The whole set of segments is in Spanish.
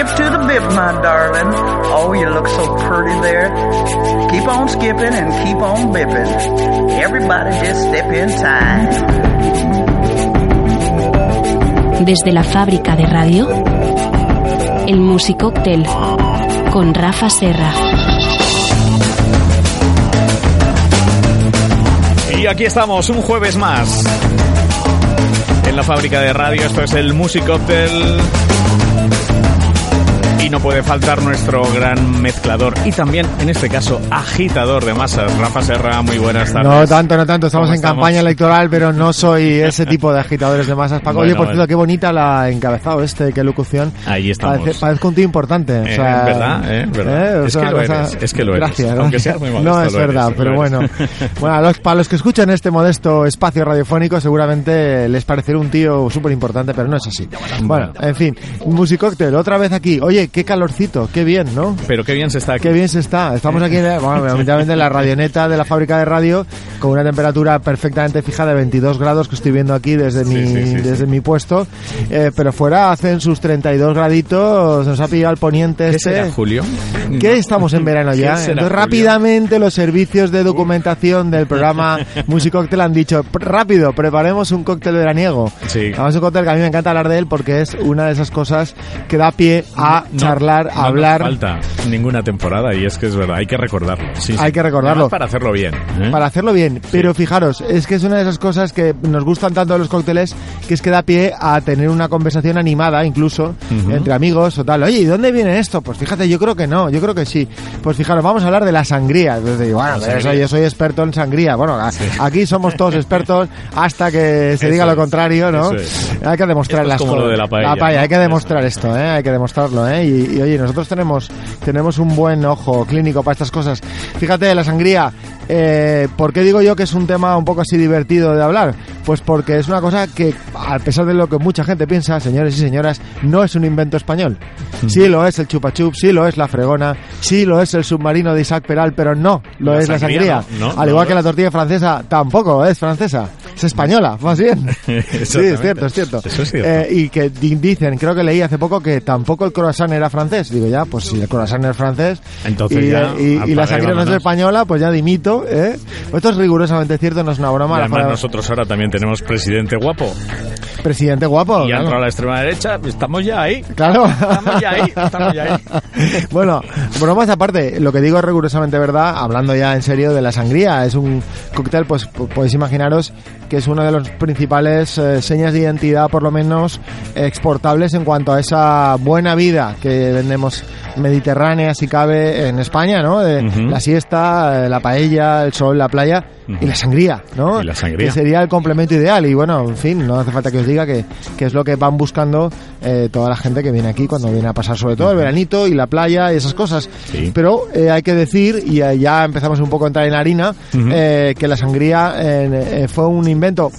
Skip to the bip, my darling. Oh, you look so pretty there. Keep on skipping and keep on bipping. Everybody just step in time. Desde la fábrica de radio, el Musicóctel con Rafa Serra. Y aquí estamos, un jueves más. En la fábrica de radio, esto es el Musicóctel. Y no puede faltar nuestro gran mezclador y también, en este caso, agitador de masas. Rafa Serra, muy buenas tardes. No tanto, no tanto. Estamos ¿Cómo en estamos? campaña electoral, pero no soy ese tipo de agitadores de masas. Paco, oye, Bueno, por cierto, qué bonita la encabezado este, qué locución. Ahí estamos. Parece, parezco un tío importante. o Eh, sea, ¿verdad? Eh, ¿verdad? O Es sea, que lo cosa- eres, es que lo eres. Gracias. Aunque gracias. seas muy modesto, No, es eres, verdad, pero eres. bueno. bueno, los- para los que escuchan este modesto espacio radiofónico, seguramente les parecerá un tío súper importante, pero no es así. Bueno, en fin, Musicóctel, otra vez aquí. Oye, qué calorcito, qué bien, ¿no? Pero qué bien se está aquí. Qué bien se está. Estamos aquí, en, bueno, en la radioneta de la fábrica de radio, con una temperatura perfectamente fija de 22 grados que estoy viendo aquí desde mi, sí, sí, desde mi puesto. Eh, pero fuera hacen sus 32 graditos, nos ha pillado el poniente ¿Qué este. será, Julio? ¿Qué estamos en verano ¿Qué ya? será, Entonces Julio? rápidamente los servicios de documentación del programa Musicóctel han dicho, "Pr- rápido, preparemos un cóctel veraniego. Sí. Además un cóctel que a mí me encanta hablar de él porque es una de esas cosas que da pie a No, charlar, no hablar. falta ninguna temporada y es que es verdad, hay que recordarlo. Sí, sí. Hay que recordarlo. Además, para hacerlo bien. ¿eh? Para hacerlo bien, pero fijaros, es que es una de esas cosas que nos gustan tanto de los cócteles que es que da pie a tener una conversación animada, incluso Ujú. entre amigos o tal. Oye, ¿y dónde viene esto? Pues fíjate, yo creo que no, yo creo que sí. Pues fijaros, vamos a hablar de la sangría. Entonces digo, bueno, pero yo soy experto en sangría. Bueno, aquí somos todos expertos hasta que se Eso diga lo es, contrario, ¿no? es. Hay que demostrar Esto es las como cosas. lo de la paella, ¿no? hay que demostrar esto, ¿eh? Hay que demostrarlo, ¿eh? Y, y, oye, nosotros tenemos, tenemos un buen ojo clínico para estas cosas. Fíjate, la sangría, eh, ¿por qué digo yo que es un tema un poco así divertido de hablar? Pues porque es una cosa que, a pesar de lo que mucha gente piensa, señores y señoras, no es un invento español. Sí lo es el chupa chup, sí lo es la fregona, sí lo es el submarino de Isaac Peral, pero no lo La es la sangría sangría. no, no, Al igual que la tortilla francesa, tampoco es francesa, es española, más bien. Sí, es cierto, es cierto. Eso es cierto. Eh, y que di- dicen, creo que leí hace poco que tampoco el croissant era francés. Digo, ya, pues si el croissant es francés Entonces y, ya, y- y apaga la y sangría no es española, pues ya dimito. ¿eh? Esto es rigurosamente cierto, no es una broma. Y además nosotros ahora también tenemos presidente guapo. Presidente guapo. Y claro. a la extrema derecha, estamos ya ahí. Claro. Estamos ya ahí, estamos ya ahí. bueno, bromas aparte, lo que digo es rigurosamente verdad, hablando ya en serio de la sangría. Es un cóctel, pues podéis imaginaros que es una de las principales eh, señas de identidad, por lo menos exportables en cuanto a esa buena vida que vendemos mediterránea, si cabe, en España, ¿no? De. La siesta, eh, la paella, el sol, la playa y la sangría, ¿no? Y la sangría. Que sería el complemento ideal. Y bueno, en fin, no hace falta que os diga que, que es lo que van buscando eh, toda la gente que viene aquí cuando viene a pasar, sobre todo el veranito y la playa y esas cosas. Sí. Pero eh, hay que decir, y ya empezamos un poco a entrar en harina, eh, que la sangría fue un invento.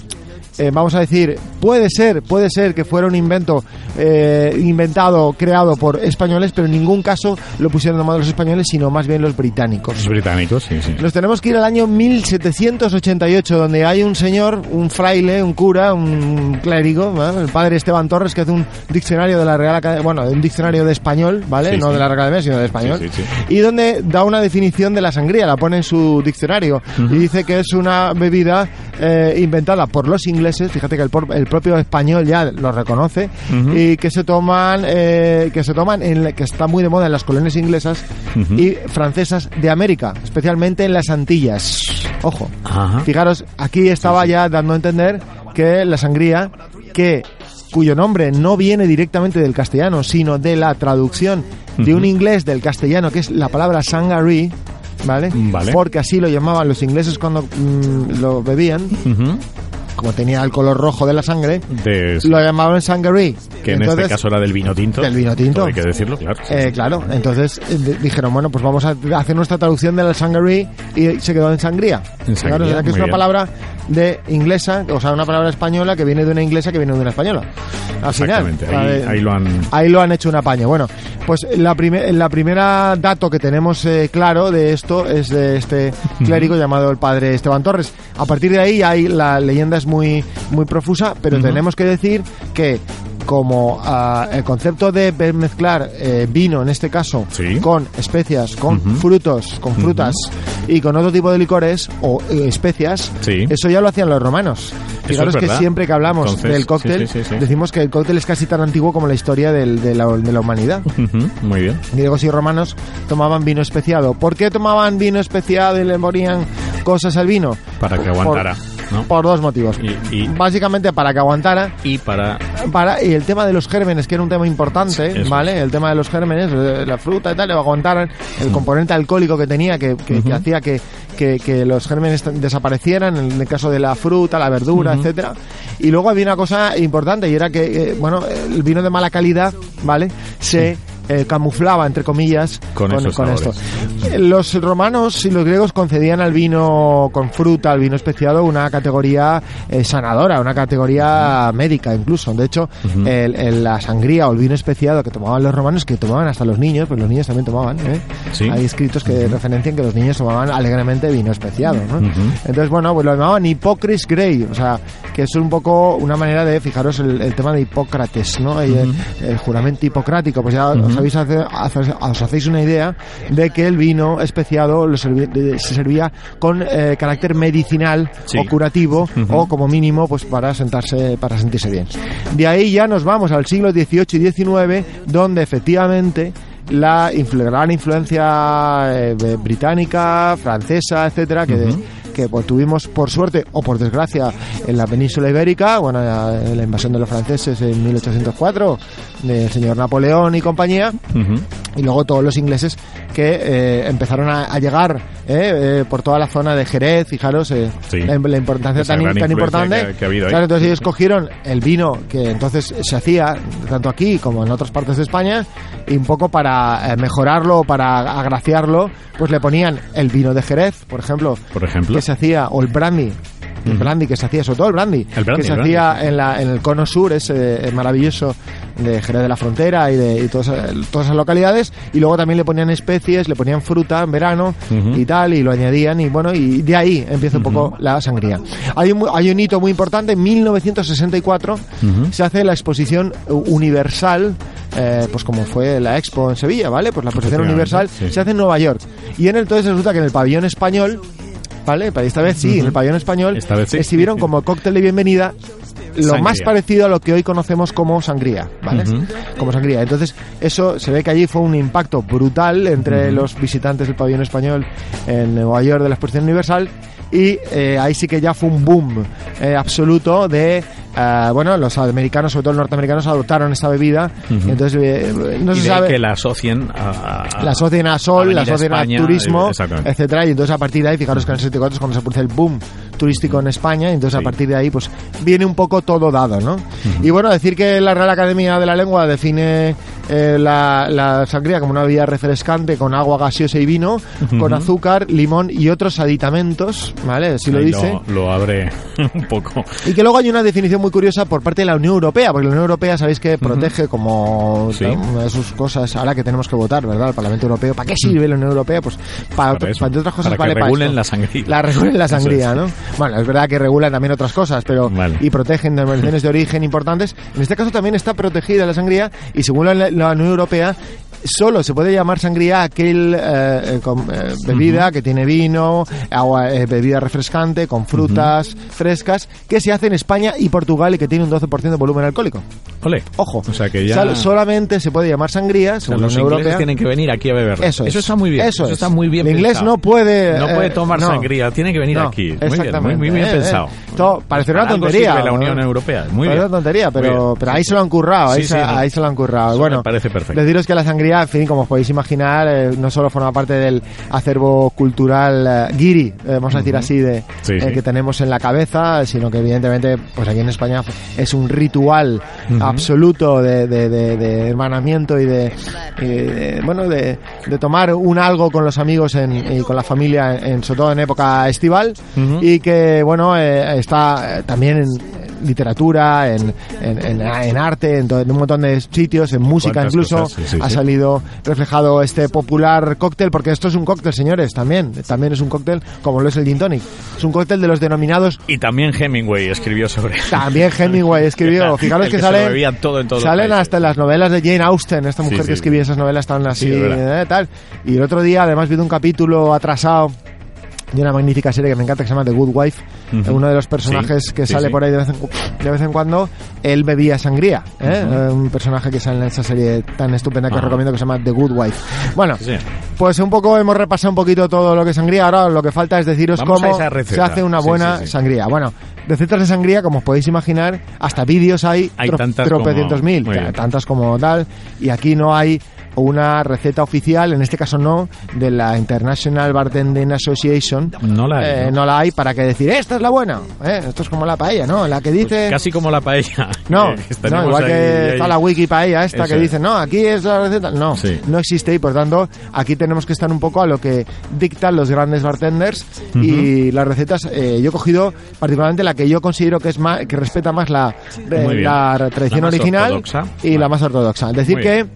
Eh, vamos a decir, puede ser, puede ser que fuera un invento eh, inventado, creado por españoles, pero en ningún caso lo pusieron de moda los españoles, sino más bien los británicos. Los británicos, sí, sí. Nos tenemos que ir al año 1788, donde hay un señor, un fraile, un cura, un clérigo, el padre Esteban Torres, que hace un diccionario de la Real Academia, bueno, un diccionario de español, ¿vale? Sí, no sí. de la Real Academia, sino de español. Sí. Y donde da una definición de la sangría, la pone en su diccionario. Y dice que es una bebida eh, inventada por los ingleses, fíjate que el, el propio español ya lo reconoce, Ujú. y que se toman, eh, que se toman, en que está muy de moda en las colonias inglesas Ujú. y francesas de América, especialmente en las Antillas. Ojo. Ajá. Fijaros, aquí estaba ya dando a entender que la sangría, que cuyo nombre no viene directamente del castellano, sino de la traducción de un inglés del castellano, que es la palabra sangaree, ¿vale? Vale. Porque así lo llamaban los ingleses cuando mm, lo bebían, Ujú. Como tenía el color rojo de la sangre, De- lo llamaban sangaree. que en Entonces, este caso era del vino tinto. Del vino tinto. Hay que decirlo, claro. sí, Eh, claro, entonces eh, di- dijeron, bueno, pues vamos a hacer nuestra traducción de la sangaree y se quedó en sangría. En Claro, sangría, o sea que es una bien. palabra de inglesa, o sea, una palabra española que viene de una inglesa que viene de una española. Al final. Ahí, ahí lo han... Ahí lo han hecho un apaño. Bueno, pues la, primer, la primera dato que tenemos eh, claro de esto es de este clérigo llamado el padre Esteban Torres. A partir de ahí hay, la leyenda es muy, muy profusa, pero tenemos que decir que como ah, el concepto de mezclar eh, vino, en este caso, Sí. con especias, con frutos, con frutas y con otro tipo de licores o eh, especias, Sí. eso ya lo hacían los romanos. Fijaros es que siempre que hablamos Entonces, del cóctel, sí, decimos que el cóctel es casi tan antiguo como la historia del- de, la, de la humanidad. Muy bien. Griegos y romanos tomaban vino especiado. ¿Por qué tomaban vino especiado y le ponían cosas al vino? Para que Por- aguantara, ¿no? Por dos motivos. Y- y- Básicamente para que aguantara. Y para... para y el tema de los gérmenes que era un tema importante Sí, vale el tema de los gérmenes eh, la fruta y tal le aguantaran el componente alcohólico que tenía que, que- que hacía que, que- que los gérmenes desaparecieran en el caso de la fruta la verdura etcétera. Y luego había una cosa importante y era que eh, bueno el vino de mala calidad vale se eh, camuflaba entre comillas Con esos esto. los romanos y los griegos concedían al vino con fruta al vino especiado una categoría eh, sanadora una categoría médica incluso. De hecho el- el- la sangría o el vino especiado que tomaban los romanos que tomaban hasta los niños pues los niños también tomaban ¿eh? Sí. hay escritos que referencian que los niños tomaban alegremente vino especiado ¿no? Entonces bueno pues lo llamaban Hipocris Grey o sea que es un poco una manera de fijaros el, el tema de Hipócrates no el juramento hipocrático pues ya os habéis hace- hace- os hacéis una idea de que el vino especiado lo servi- de- se servía con eh, carácter medicinal Sí. o curativo o como mínimo pues para sentarse para sentirse bien. De ahí ya nos vamos al siglo XVIII y XIX donde efectivamente la gran influencia eh, británica, francesa, etcétera, que, que pues, tuvimos por suerte o por desgracia en la península ibérica, bueno, la, la invasión de los franceses en 1804, del señor Napoleón y compañía, Ujú. y luego todos los ingleses que eh, empezaron a, a llegar eh, eh, por toda la zona de Jerez, fijaros eh, Sí. la, la importancia Esa tan, tan importante. que- que ha habido ahí. Claro, entonces ellos cogieron el vino que entonces se hacía tanto aquí como en otras partes de España y un poco para mejorarlo, para agraciarlo, pues le ponían el vino de Jerez, por ejemplo, Por ejemplo. que se hacía, o el brandy, el brandy que se hacía, sobre todo el brandy, El brandy, que se brandy, hacía en, la, en el cono sur, ese eh, maravilloso de Jerez de la Frontera y de y todas, eh, todas esas localidades, y luego también le ponían especies, le ponían fruta en verano y tal, y lo añadían, y bueno, y de ahí empieza un poco la sangría. Hay un, hay un hito muy importante, en 1964 se hace la exposición universal, eh, pues como fue la Expo en Sevilla, ¿vale? Pues la exposición universal sí. se hace en Nueva York. Y en el, entonces resulta que en el pabellón español, ¿vale? Para esta vez sí, en el pabellón español, Esta vez sí. exhibieron como cóctel de bienvenida lo Sangría. más parecido a lo que hoy conocemos como sangría, ¿vale? Como sangría. Entonces, eso se ve que allí fue un impacto brutal entre los visitantes del pabellón español en Nueva York de la exposición universal y eh, ahí sí que ya fue un boom eh, absoluto de eh, bueno los americanos sobre todo los norteamericanos adoptaron esta bebida. Entonces eh, no y se de sabe que la asocien a... a- la asocian a sol, la a asocian a España, turismo, eh, etcétera, y entonces a partir de ahí, fijaros que en el 64 es cuando se produce el boom turístico en España, y entonces Sí. a partir de ahí pues viene un poco todo dado, ¿no? Y bueno, decir que la Real Academia de la Lengua define eh, la, la sangría como una bebida refrescante con agua gaseosa y vino, con azúcar, limón y otros aditamentos, ¿vale? Así lo dice. Lo, abre un poco. Y que luego hay una definición muy curiosa por parte de la Unión Europea, porque la Unión Europea sabéis que protege como Sí. una de sus cosas, ahora que tenemos que votar, ¿verdad? El Parlamento Europeo. ¿Para qué sirve la Unión Europea? Pues para, Para para otras cosas para que vale para regulen esto. la sangría. La regulen la sangría, es. ¿no? Bueno, es verdad que regulan también otras cosas, pero Vale. y protegen denominaciones de origen importantes. En este caso también está protegida la sangría y según la, la Unión Europea solo se puede llamar sangría aquel eh, eh, con, eh, bebida que tiene vino, agua, eh, bebida refrescante con frutas frescas que se hace en España y Portugal y que tiene un 12% de volumen alcohólico. Ole. Ojo, O sea que ya... Solamente se puede llamar sangría o sea, según los ingleses Europea. tienen que venir aquí a beber. Eso es. está muy bien. Eso es. está muy bien El inglés no puede, No puede tomar no. sangría, tiene que venir No, aquí. Muy bien, muy, bien pensado. Todo- parecerá una tontería, la. Unión Europea. Muy bien. una tontería, pero, ahí se lo han currado, ahí, Sí, se, sí, no. ahí se lo han currado. Eso bueno, me parece perfecto. Deciros que la sangría, en fin, como os podéis imaginar, eh, no solo forma parte del acervo cultural eh, guiri, eh, vamos a decir así, de, Sí, eh, sí. que tenemos en la cabeza, sino que evidentemente, pues aquí en España es un ritual absoluto de, de- de- de hermanamiento y de, bueno, de, tomar un algo con los amigos en- y con la familia, en, sobre todo en época estival, y que, bueno, está también en- literatura, en, en, en- en arte, en, un montón de sitios, en música incluso, cosas, sí, sí, ha sí. salido reflejado este popular cóctel, porque esto es un cóctel, señores, también, también es un cóctel como lo es el gin tonic. Es un cóctel de los denominados Y también Hemingway escribió sobre también Hemingway escribió, fijaros que, que salen, todo en todos los salen hasta en las novelas de Jane Austen, esta mujer sí, que escribía esas novelas tan así, eh, tal. Y el otro día, además, vi un capítulo atrasado de una magnífica serie que me encanta que se llama The Good Wife. Uno de los personajes Sí, que sí, sale sí. por ahí de vez, en, cu- de vez en cuando, él bebía sangría. ¿eh? Eh, Un personaje que sale en esa serie tan estupenda que os recomiendo que se llama The Good Wife. Bueno, pues un poco hemos repasado un poquito todo lo que es sangría. Ahora lo que falta es deciros Vamos cómo se hace una buena sangría. Bueno, recetas de sangría, como os podéis imaginar, hasta vídeos hay, Hay tro- tropecientos como- mil, tantas como tal. Y aquí no hay una receta oficial, en este caso no, de la International Bartending Association. No la hay, Eh, ¿no? no la hay para que decir, esta es la buena. ¿eh? Esto es como la paella, ¿no? La que dice... Pues Casi como la paella. No, que no, igual ahí- que ahí- está la wiki paella esta Eso que dice, no, aquí es la receta. No, Sí. no existe y por tanto aquí tenemos que estar un poco a lo que dictan los grandes bartenders y las recetas. eh, yo he cogido particularmente la que yo considero que es más, que respeta más la, eh, la tradición La original ortodoxa. y Vale. la más ortodoxa. Es decir que.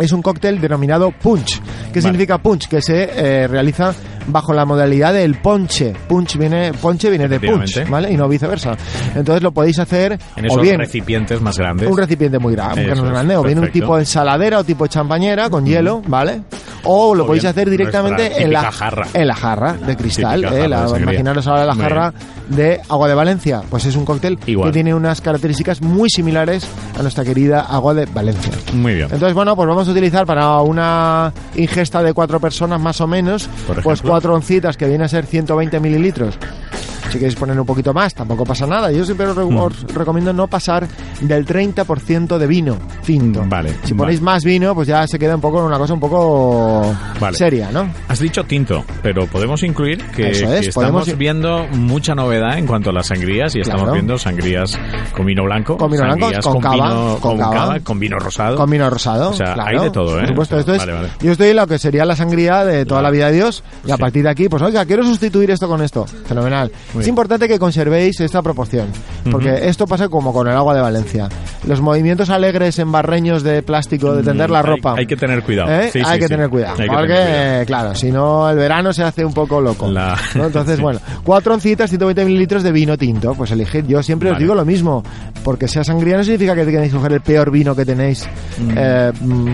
Es un cóctel denominado punch. ¿Qué Vale. significa punch? Que se eh, realiza bajo la modalidad del ponche. Punch viene, ponche viene de punch. ¿vale? Y no viceversa. Entonces lo podéis hacer En o esos bien recipientes más grandes. un recipiente muy grande, es grande, o bien un tipo de ensaladera o tipo de champañera con hielo, ¿vale? O lo O podéis hacer directamente en la jarra. en la jarra de cristal, ¿eh? La- de imaginaros ahora la jarra de agua de Valencia, pues es un cóctel Igual. que tiene unas características muy similares a nuestra querida agua de Valencia. Muy bien. Entonces, bueno, pues vamos a utilizar para una ingesta de cuatro personas más o menos, Por pues ejemplo. Cuatro que viene a ser 120 mililitros. Si queréis poner un poquito más, tampoco pasa nada. Yo siempre os, re- Mm. os recomiendo no pasar del 30% de vino tinto. Vale, Si vale. ponéis más vino, pues ya se queda un poco en una cosa un poco Vale. seria, ¿no? Has dicho tinto, pero podemos incluir que, es, estamos podemos- viendo mucha novedad en cuanto a las sangrías y estamos Claro. viendo sangrías con vino blanco, Con vino blanco, con cava, vino, con cava. con vino rosado. Con vino rosado. O sea, claro. hay de todo, ¿eh? Por supuesto, esto es. Vale, vale. Yo estoy en lo que sería la sangría de toda la vida de Dios. Y a Sí. partir de aquí, pues oiga, quiero sustituir esto con esto. Fenomenal. Muy es bien. importante que conservéis esta proporción. Porque esto pasa como con el agua de Valencia. Los movimientos alegres en barreños de plástico, de tender la Mm, hay- ropa. Hay, que tener cuidado. ¿Eh? Sí, hay sí, que sí. tener cuidado. Hay que porque, tener cuidado. claro, si no, el verano se hace un poco loco. La- ¿no? Entonces, Sí. bueno, cuatro oncitas, 120 mililitros de vino tinto. Pues elegid. Yo siempre os digo lo mismo. Porque sea sangría no significa que tenéis que coger el peor vino que tenéis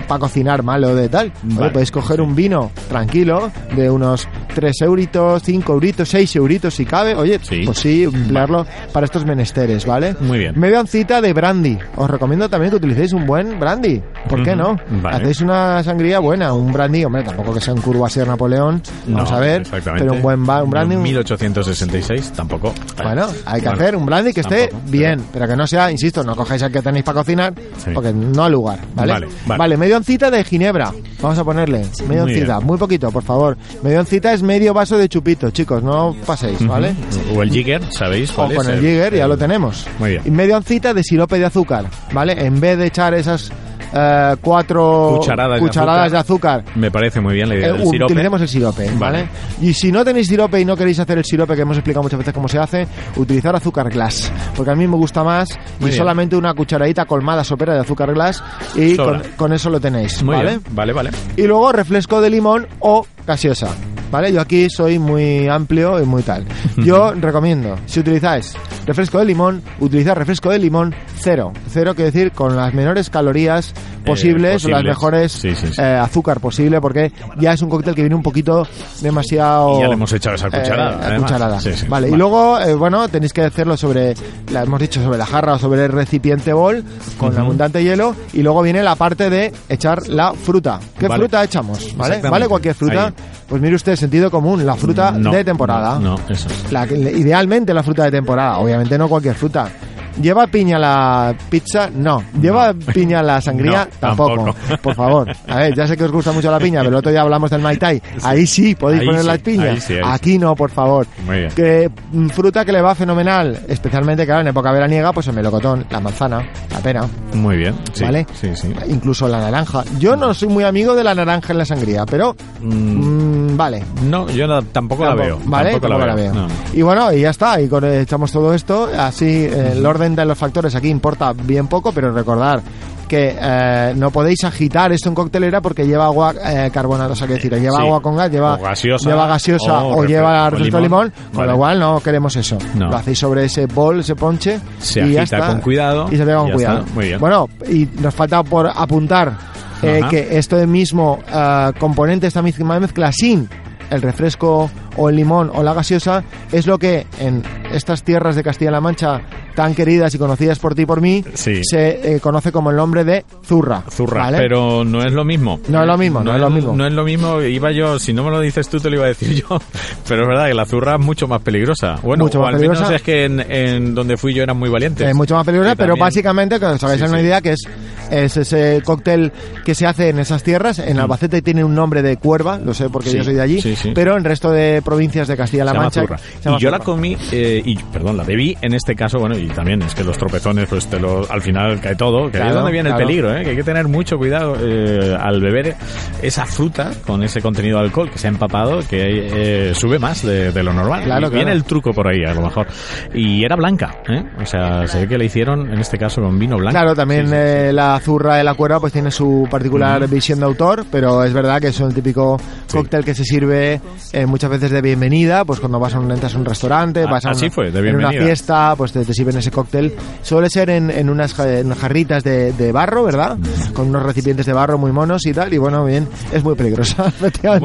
para cocinar malo de tal. Oye, Vale, podéis coger sí. un vino tranquilo de unos 3 euritos, 5 euritos, 6 euritos si cabe. Oye, Sí. pues sí, emplearlo para estos menesteres, ¿vale? Muy bien. Media oncita de brandy. Os recomiendo también que utilicéis un buen brandy. ¿Por qué no? vale. Hacéis una sangría buena, un brandy, hombre, tampoco que sea un Courvoisier Napoleón, vamos No, a ver, exactamente. pero un buen un brandy, un- 1866, tampoco. bueno, hay que Bueno, hacer un brandy que esté tampoco, bien, pero que no sea, insisto, no cojáis el que tenéis para cocinar, Sí. porque no al lugar, ¿vale? Vale, vale. media oncita de ginebra, vamos a ponerle, media Muy oncita, bien. muy poquito, por favor. Media oncita es medio vaso de chupito, chicos, no paséis, ¿vale? O el Jigger, ¿sabéis? O con el Jigger, ya lo tenemos. Muy bien. Y media oncita de sirope de azúcar, ¿vale? En vez de echar esas eh, cuatro Cucharadas de azúcar, Me parece muy bien la idea eh, del sirope. utilicemos el sirope, ¿vale? Vale. Y si no tenéis sirope y no queréis hacer el sirope que hemos explicado muchas veces cómo se hace, utilizar azúcar glass, porque a mí me gusta más Muy y bien. solamente una cucharadita colmada sopera de azúcar glass y con, con eso lo tenéis, Muy ¿vale? bien. Vale, vale. Y luego refresco de limón o gaseosa. ¿Vale? Yo aquí soy muy amplio y muy tal. Yo recomiendo, si utilizáis refresco de limón, utilizar refresco de limón cero. Cero quiere decir con las menores calorías posibles, o las posibles. mejores Sí, sí, sí. eh, azúcar posible, porque ya es un cóctel que viene un poquito demasiado... Y ya le hemos echado esa eh, cucharada. Vale, y luego, eh, bueno, tenéis que hacerlo sobre, la hemos dicho, sobre la jarra o sobre el recipiente bol, con abundante hielo, y luego viene la parte de echar la fruta. ¿Qué Vale. fruta echamos? ¿Vale? ¿Vale? Cualquier fruta. Ahí. Pues mire usted, sentido común, la fruta No, de temporada. No, no, eso es. La que- idealmente la fruta de temporada, obviamente no cualquier fruta. ¿Lleva piña la pizza? No. ¿Lleva piña la sangría? No, tampoco. tampoco. Por favor. A ver, ya sé que os gusta mucho la piña, pero el otro día hablamos del Mai Tai. Ahí sí podéis Ahí poner sí, la piña. ahí sí, ahí Aquí no, por favor. Muy bien. Que mm, fruta que le va fenomenal, especialmente claro, en época veraniega, pues el melocotón, la manzana, la pera, Muy bien. Sí, ¿vale? Sí, sí. Incluso la naranja. Yo no soy muy amigo de la naranja en la sangría, pero Mm, mm, Vale. No, yo no- tampoco, la veo. Vale, tampoco, tampoco la veo. No. Y bueno, y ya está. Y con, echamos todo esto. Así, eh, el orden de los factores aquí importa bien poco, pero recordar que eh, no podéis agitar esto en coctelera porque lleva agua eh, carbonada, o sea, que decir, lleva Sí. agua con gas, lleva O gaseosa, lleva gaseosa o o, lleva refresco limón. limón, con Vale. lo cual no queremos eso. No. Lo hacéis sobre ese bol, ese ponche Se y ya agita está. con cuidado y se pega con ya cuidado. Muy bien. Bueno, y nos falta por apuntar eh, que este mismo eh, componente, esta misma mezcla sin el refresco o el limón o la gaseosa es lo que en estas tierras de Castilla-La Mancha tan queridas y conocidas por ti y por mí Sí. se eh, conoce como el nombre de zurra. Zurra, ¿vale? pero no es lo mismo. No es lo mismo, no es lo mismo. No es lo mismo, iba yo, si no me lo dices tú te lo iba a decir yo, pero es verdad que la zurra es mucho más peligrosa. Bueno, Mucho o más al menos es que en, en donde fui yo eran muy valientes. Es mucho más peligrosa, pero básicamente, que os hagáis Sí, una sí. idea, que es, es ese cóctel que se hace en esas tierras. En Albacete tiene un nombre de cuerva, lo sé porque Mm. Sí, yo soy de allí, sí, sí. pero en el resto de provincias de Castilla-La se llama Mancha. se llama Y yo la comí, eh, y perdón, la bebí en este caso, bueno, y también es que los tropezones, pues te lo, al final cae todo, que ahí es donde viene claro. el peligro, ¿eh? que hay que tener mucho cuidado eh, al beber esa fruta con ese contenido de alcohol que se ha empapado, que eh, sube más de, de lo normal. Claro, y viene claro. el truco por ahí, a lo mejor. Y era blanca, ¿eh? o sea, se ve que la hicieron en este caso con vino blanco. Claro, también Sí, la zurra de la cuerva pues tiene su particular visión de autor, pero es verdad que es el típico Sí. cóctel que se sirve eh, muchas veces de bienvenida, pues cuando vas a un, entras a un restaurante, Ah, vas a así una, fue, de en una bienvenida. fiesta, pues te, te sirven ese cóctel. Suele ser en, en unas, en jarritas de, de barro, ¿verdad? Con unos recipientes de barro muy monos y tal, y bueno, bien, es muy peligrosa,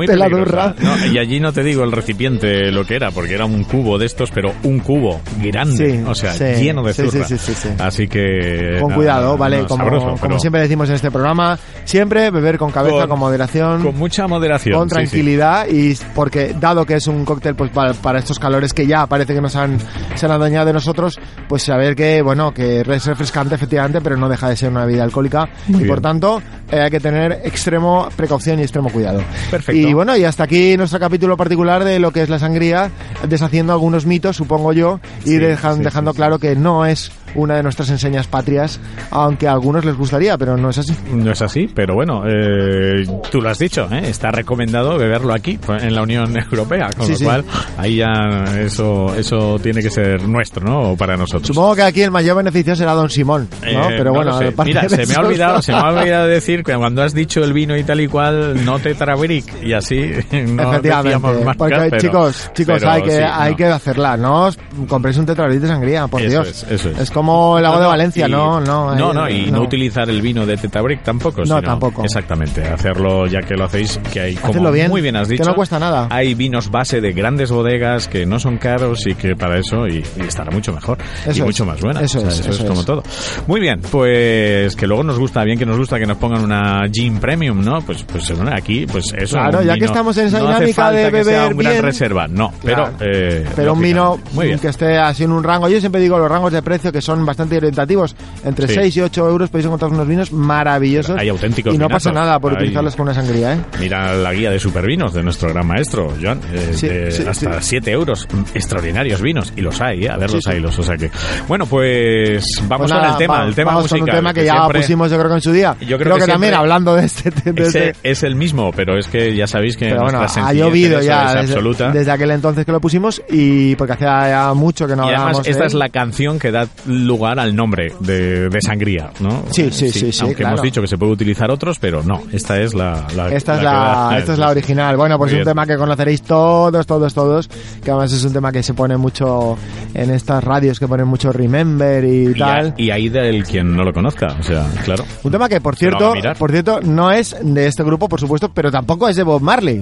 la zurra. No, y allí no te digo el recipiente lo que era, porque era un cubo de estos, pero un cubo grande, Sí, o sea, sí, lleno de zurra. sí, sí, sí, sí. Así que... Con nada, cuidado, ¿vale? nada, como, sabroso, como siempre decimos en este programa, siempre beber con cabeza, Con- con moderación. Con mucha moderación. con sí, sí. tranquilidad y porque dado que es un cóctel pues para, para estos calores que ya parece que nos han se han adueñado de nosotros pues saber que bueno que es refrescante efectivamente pero no deja de ser una bebida alcohólica y bien. por tanto eh, hay que tener extremo precaución y extremo cuidado Perfecto. y bueno y hasta aquí nuestro capítulo particular de lo que es la sangría deshaciendo algunos mitos supongo yo y Sí, dejan- dejando claro que no es una de nuestras enseñas patrias aunque a algunos les gustaría pero no es así No es así, pero bueno, eh, tú lo has dicho, ¿eh? está recomendado beberlo aquí, pues, en la Unión Europea, con Sí, lo sí. cual ahí ya eso eso tiene que ser nuestro, ¿no? Para nosotros. Supongo que aquí el mayor beneficio será Don Simón, ¿no? Eh, Pero no bueno, sé. aparte mira, se me ha olvidado, se me ha olvidado decir que cuando has dicho el vino y tal y cual, no te trabric y así no Efectivamente, marcas, porque pero- chicos, chicos, pero hay que sí, hay no. que hacerla, no os compréis un tetrabric de sangría, por Eso Dios. es, eso es. como el agua No, de Valencia, y- no, no. No, no, y no, utilizar el vino de Tetabric tampoco. No, tampoco. Exactamente, hacerlo ya que lo hacéis, que hay como bien, muy bien has que dicho. no cuesta nada. Hay vinos base de grandes bodegas que no son caros y que para eso y, y estará mucho mejor Eso y es, mucho más buena. eso O sea, es, eso como es. todo. Muy bien, pues que luego nos gusta, bien que nos gusta que nos pongan una Gin Premium, ¿no? Pues pues bueno, aquí pues eso. Claro, ya que estamos en esa no dinámica de que sea beber un gran bien. reserva, no, pero eh, Pero un vino muy bien. que esté así en un rango. Yo siempre digo los rangos de precio que son bastante orientativos. Entre Sí. 6 y 8 euros podéis encontrar unos vinos maravillosos. Hay auténticos Y no vinazos. pasa nada por Hay- utilizarlos con una sangría, ¿eh? Mira la guía de supervinos de nuestro gran maestro, Joan. eh, Sí, de sí, hasta sí. 7 euros. Extraordinarios vinos. Y los hay, ¿eh? A verlos Sí, sí. hay los. O sea que. Bueno, pues vamos Pues con nada, el tema. va- el tema con musical. un tema que, ya siempre- pusimos yo creo que en su día. Yo creo que que, también hablando de este... de este- es el mismo, pero es que ya sabéis que Pero bueno, ha llovido ya es desde, absoluta. desde aquel entonces que lo pusimos y porque hacía ya mucho que no y hablábamos esta es la canción que da lugar al nombre de, de Sangría, ¿no? Sí, sí, sí, sí, Aunque claro. hemos dicho que se puede utilizar otros, pero no. Esta es la. la Esta es la, da- esta es la original. Bueno, pues es un tema que conoceréis todos, todos, todos. Que además es un tema que se pone mucho en estas radios que ponen mucho Remember y, Y, tal. a- y ahí del quien no lo conozca, o sea, claro. Un tema que, por cierto, por cierto, no es de este grupo, por supuesto, pero tampoco es de Bob Marley.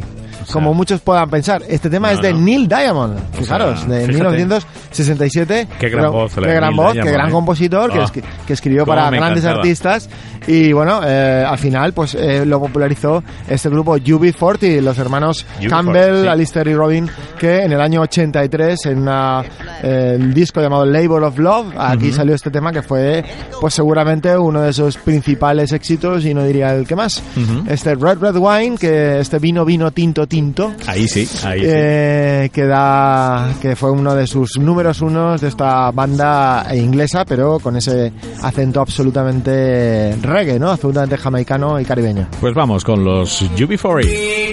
como muchos puedan pensar. Este tema No, es de no. Neil Diamond. O Fijaros, sea, de fíjate. 1967. Qué gran Pero- voz Qué gran voz, Diamond, qué gran. Ah. compositor, que, escri- que escribió para grandes encantaba. artistas. Y bueno, eh, al final, pues eh, lo popularizó este grupo UB40, los hermanos UB40, Campbell, sí. Alistair y Robin, que en el año 83, en una, eh, un disco llamado Labor of Love, aquí salió este tema que fue, pues seguramente uno de sus principales éxitos, y no diría el que más. Este Red Red Wine, que este vino, vino tinto, tinto. Ahí sí, ahí sí. Eh, que da que fue uno de sus números unos de esta banda inglesa, pero con ese acento absolutamente reggae, ¿no? Absolutamente jamaicano y caribeño. Pues vamos con los UB40.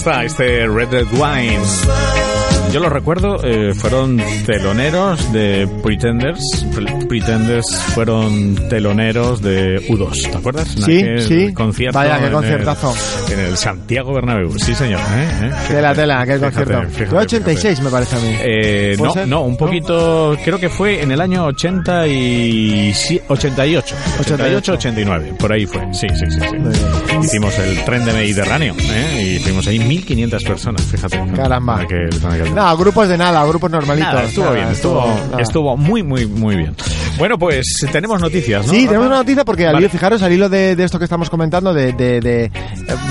Está, este Red Dead Wine. Yo lo recuerdo, eh, fueron teloneros de Pretenders. Pre- Pretenders fueron teloneros de U2, ¿te acuerdas? Sí, sí. Concierto Vaya, qué en el- conciertazo. En el, Santiago Bernabéu, sí señor. ¿eh? ¿Eh? Tela, tela, Fíjate, concierto. fíjate, Fue 86, fíjate. me parece a mí. Eh, ¿Puede no, ser? no, un poquito, creo que fue en el año 80 y si- 88, 88, 89, por ahí fue, sí, sí, sí, sí. Hicimos el tren de Mediterráneo, ¿eh? y fuimos ahí 1500 personas, fíjate. Caramba. Aquel- aquel- No, grupos de nada, grupos normalitos. Nada, estuvo Nada, bien, estuvo, estuvo muy, muy, muy bien. Bueno, pues tenemos noticias, ¿no? Sí, tenemos una noticia porque al Vale. fijaros, al hilo de, de esto que estamos comentando, de, de- de, eh,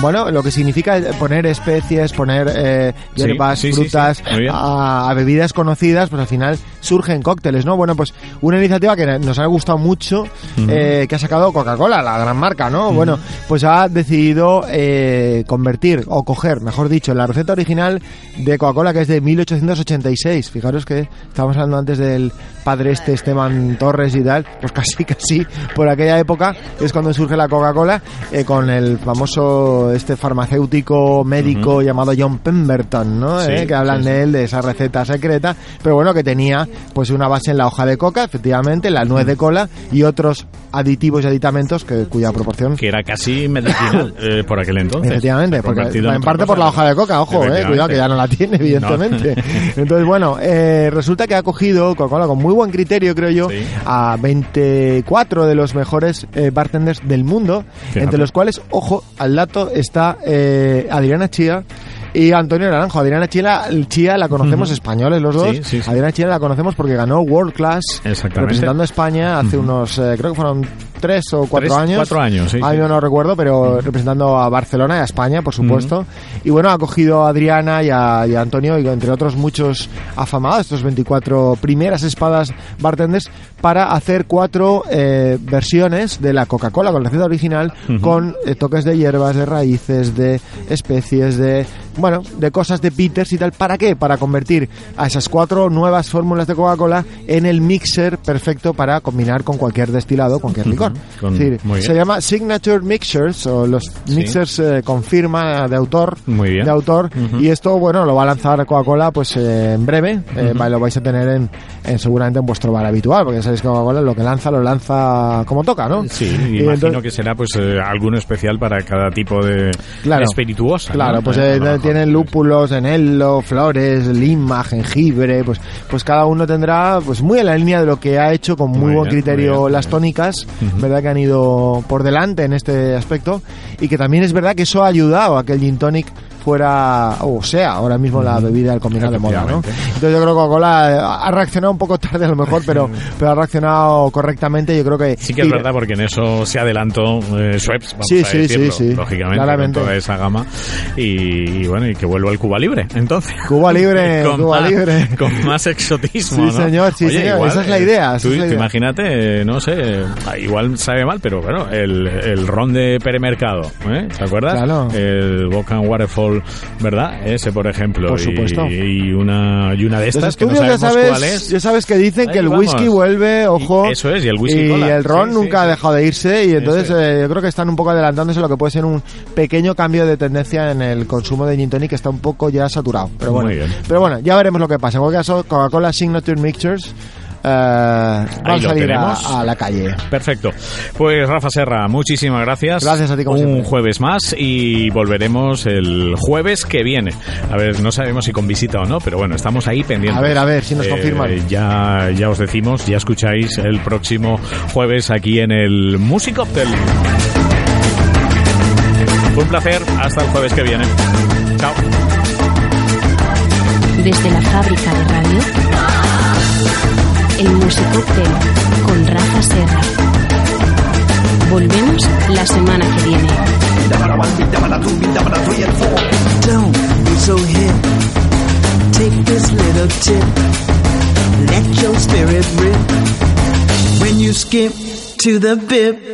bueno, lo que significa poner especies, poner eh, hierbas, sí, sí, frutas sí, a, a bebidas conocidas, pues al final surgen cócteles, ¿no? Bueno, pues una iniciativa que nos ha gustado mucho, eh, que ha sacado Coca-Cola, la gran marca, ¿no? Bueno, pues ha decidido eh, convertir, o coger, mejor dicho, la receta original de Coca-Cola, que es de 1886. Fijaros que estábamos hablando antes del padre este Esteban Torres y tal, pues casi, casi por aquella época es cuando surge la Coca-Cola eh, con el famoso este farmacéutico médico llamado John Pemberton, ¿no? Sí, Eh, que hablan sí, sí. de él, de esa receta secreta, pero bueno, que tenía pues una base en la hoja de coca, efectivamente, la nuez de cola y otros aditivos y aditamentos que, cuya proporción Que era casi medicinal eh, por aquel entonces. Efectivamente, porque en otra parte por cosa. la hoja de coca, ojo, eh, cuidado que ya no la tiene, evidentemente. Entonces, bueno, eh, resulta que ha cogido Coca-Cola con muy buen criterio, creo yo, Sí. a 24 de los mejores eh, bartenders del mundo, Fíjate. entre los cuales, ojo, al dato está eh, Adriana Chía. Y Antonio Naranjo, Adriana Chía, Chía la conocemos españoles los dos. Sí, sí, sí. Adriana Chía la conocemos porque ganó World Class representando a España hace unos, eh, creo que fueron tres o cuatro Tres, años. cuatro años, sí, sí. yo no recuerdo, pero representando a Barcelona y a España, por supuesto. Y bueno, ha cogido a Adriana y a, y a Antonio, y entre otros muchos afamados, estos 24 primeras espadas bartenders, para hacer cuatro eh, versiones de la Coca-Cola con la receta original, con eh, toques de hierbas, de raíces, de especies, de, bueno, de cosas de bitters y tal. ¿Para qué? Para convertir a esas cuatro nuevas fórmulas de Coca-Cola en el mixer perfecto para combinar con cualquier destilado, cualquier licor. Decir, se llama Signature Mixers o los mixers eh, con firma de autor. Muy bien. De autor. Y esto, bueno, lo va a lanzar Coca-Cola pues eh, en breve. Eh, lo vais a tener en, en seguramente en vuestro bar habitual, porque ya sabéis que Coca-Cola lo que lanza lo lanza como toca, ¿no? Sí, Y imagino entonces- que será pues eh, alguno especial para cada tipo de Claro. espirituosa. Claro, ¿no? pues Tienen lúpulos, enello, flores, lima, jengibre, pues pues cada uno tendrá pues muy en la línea de lo que ha hecho con muy, Muy buen bien, criterio muy bien, las tónicas, verdad que han ido por delante en este aspecto. Y que también es verdad que eso ha ayudado a que el gin tonic fuera, o sea, ahora mismo la bebida del combinado de moda, ¿no? Entonces yo creo que Coca-Cola eh, ha reaccionado un poco tarde a lo mejor, pero, pero ha reaccionado correctamente. Yo creo que Sí que es verdad, porque en eso se adelantó eh, Schweppes, vamos Sí, a sí, decirlo, sí, sí. lógicamente, Claramente. toda esa gama. Y, y bueno, y que vuelva el Cuba Libre, entonces. Cuba Libre, con Cuba más, Libre. Con más exotismo, Sí, ¿no? señor, sí, señor, esa es la eh, idea, esa tú es la idea. imagínate, no sé, ah, igual sabe mal, pero bueno, el, el ron de Peremercado, ¿eh? ¿te acuerdas? Claro. El Bocan Waterfall, ¿verdad? Ese, por ejemplo. Por supuesto. Y, una, y una de estas que no estudios ya sabemos cuál sabes, es. ya sabes que dicen Ahí que el vamos. whisky vuelve, ojo. Y eso es, y el whisky y cola. el ron Sí, sí, nunca ha dejado de irse y entonces eh, yo creo que están un poco adelantándose a lo que puede ser un pequeño cambio de tendencia en el consumo de gin tonic que está un poco ya saturado. Pero bueno, pero bueno, ya veremos lo que pasa. En cualquier caso, Coca-Cola Signature Mixtures eh, va a salir a, la calle. Perfecto. Pues Rafa Serra, muchísimas gracias. Gracias a ti, como Un siempre. jueves más y volveremos el jueves que viene. A ver, no sabemos si con visita o no, pero bueno, estamos ahí pendientes. A ver, a ver, si nos confirman. Ya, ya os decimos, ya escucháis el próximo jueves aquí en el Music Cocktail. Un placer, hasta el jueves que viene. Chao. Desde la fábrica de radio, el Musicóctel con Rafa Serra. Volvemos la semana que viene. Don't be so hip. Take this little tip. Let your spirit rip. When you skip to the bip.